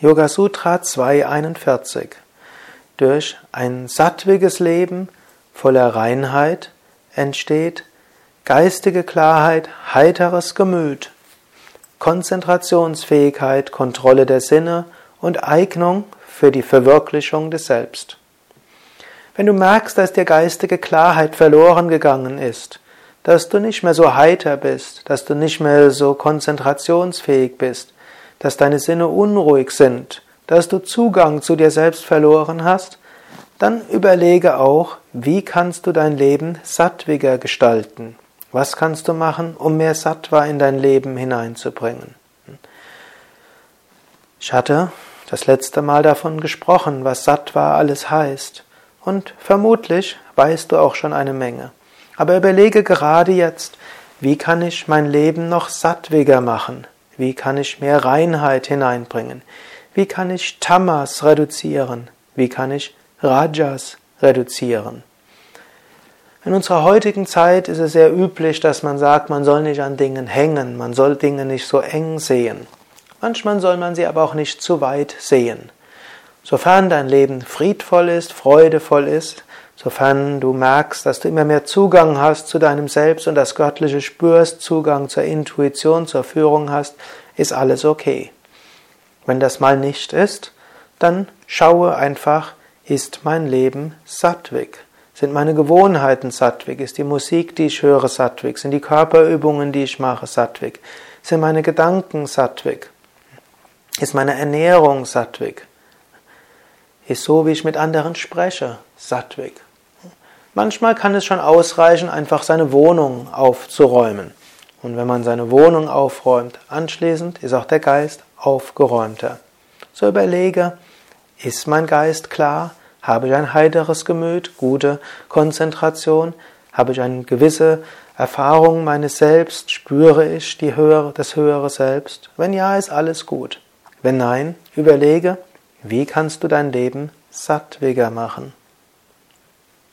Yoga Sutra 241. Durch ein sattwiges Leben voller Reinheit entsteht geistige Klarheit, heiteres Gemüt, Konzentrationsfähigkeit, Kontrolle der Sinne und Eignung für die Verwirklichung des Selbst. Wenn du merkst, dass dir geistige Klarheit verloren gegangen ist, dass du nicht mehr so heiter bist, dass du nicht mehr so konzentrationsfähig bist, dass deine Sinne unruhig sind, dass du Zugang zu dir selbst verloren hast, dann überlege auch, wie kannst du dein Leben sattwiger gestalten? Was kannst du machen, um mehr Sattva in dein Leben hineinzubringen? Ich hatte das letzte Mal davon gesprochen, was Sattva alles heißt. Und vermutlich weißt du auch schon eine Menge. Aber überlege gerade jetzt, wie kann ich mein Leben noch sattwiger machen? Wie kann ich mehr Reinheit hineinbringen? Wie kann ich Tamas reduzieren? Wie kann ich Rajas reduzieren? In unserer heutigen Zeit ist es sehr üblich, dass man sagt, man soll nicht an Dingen hängen, man soll Dinge nicht so eng sehen. Manchmal soll man sie aber auch nicht zu weit sehen. Sofern dein Leben friedvoll ist, freudevoll ist, Sofern du merkst, dass du immer mehr Zugang hast zu deinem Selbst und das Göttliche spürst, Zugang zur Intuition, zur Führung hast, ist alles okay. Wenn das mal nicht ist, dann schaue einfach, ist mein Leben sattwig? Sind meine Gewohnheiten sattwig? Ist die Musik, die ich höre, sattwig? Sind die Körperübungen, die ich mache, sattwig? Sind meine Gedanken sattwig? Ist meine Ernährung sattwig? Ist so, wie ich mit anderen spreche, sattwig? Manchmal kann es schon ausreichen, einfach seine Wohnung aufzuräumen. Und wenn man seine Wohnung aufräumt, anschließend ist auch der Geist aufgeräumter. So überlege, ist mein Geist klar? Habe ich ein heiteres Gemüt, gute Konzentration? Habe ich eine gewisse Erfahrung meines Selbst? Spüre ich die höhere, das höhere Selbst? Wenn ja, ist alles gut. Wenn nein, überlege, wie kannst du dein Leben sattwiger machen?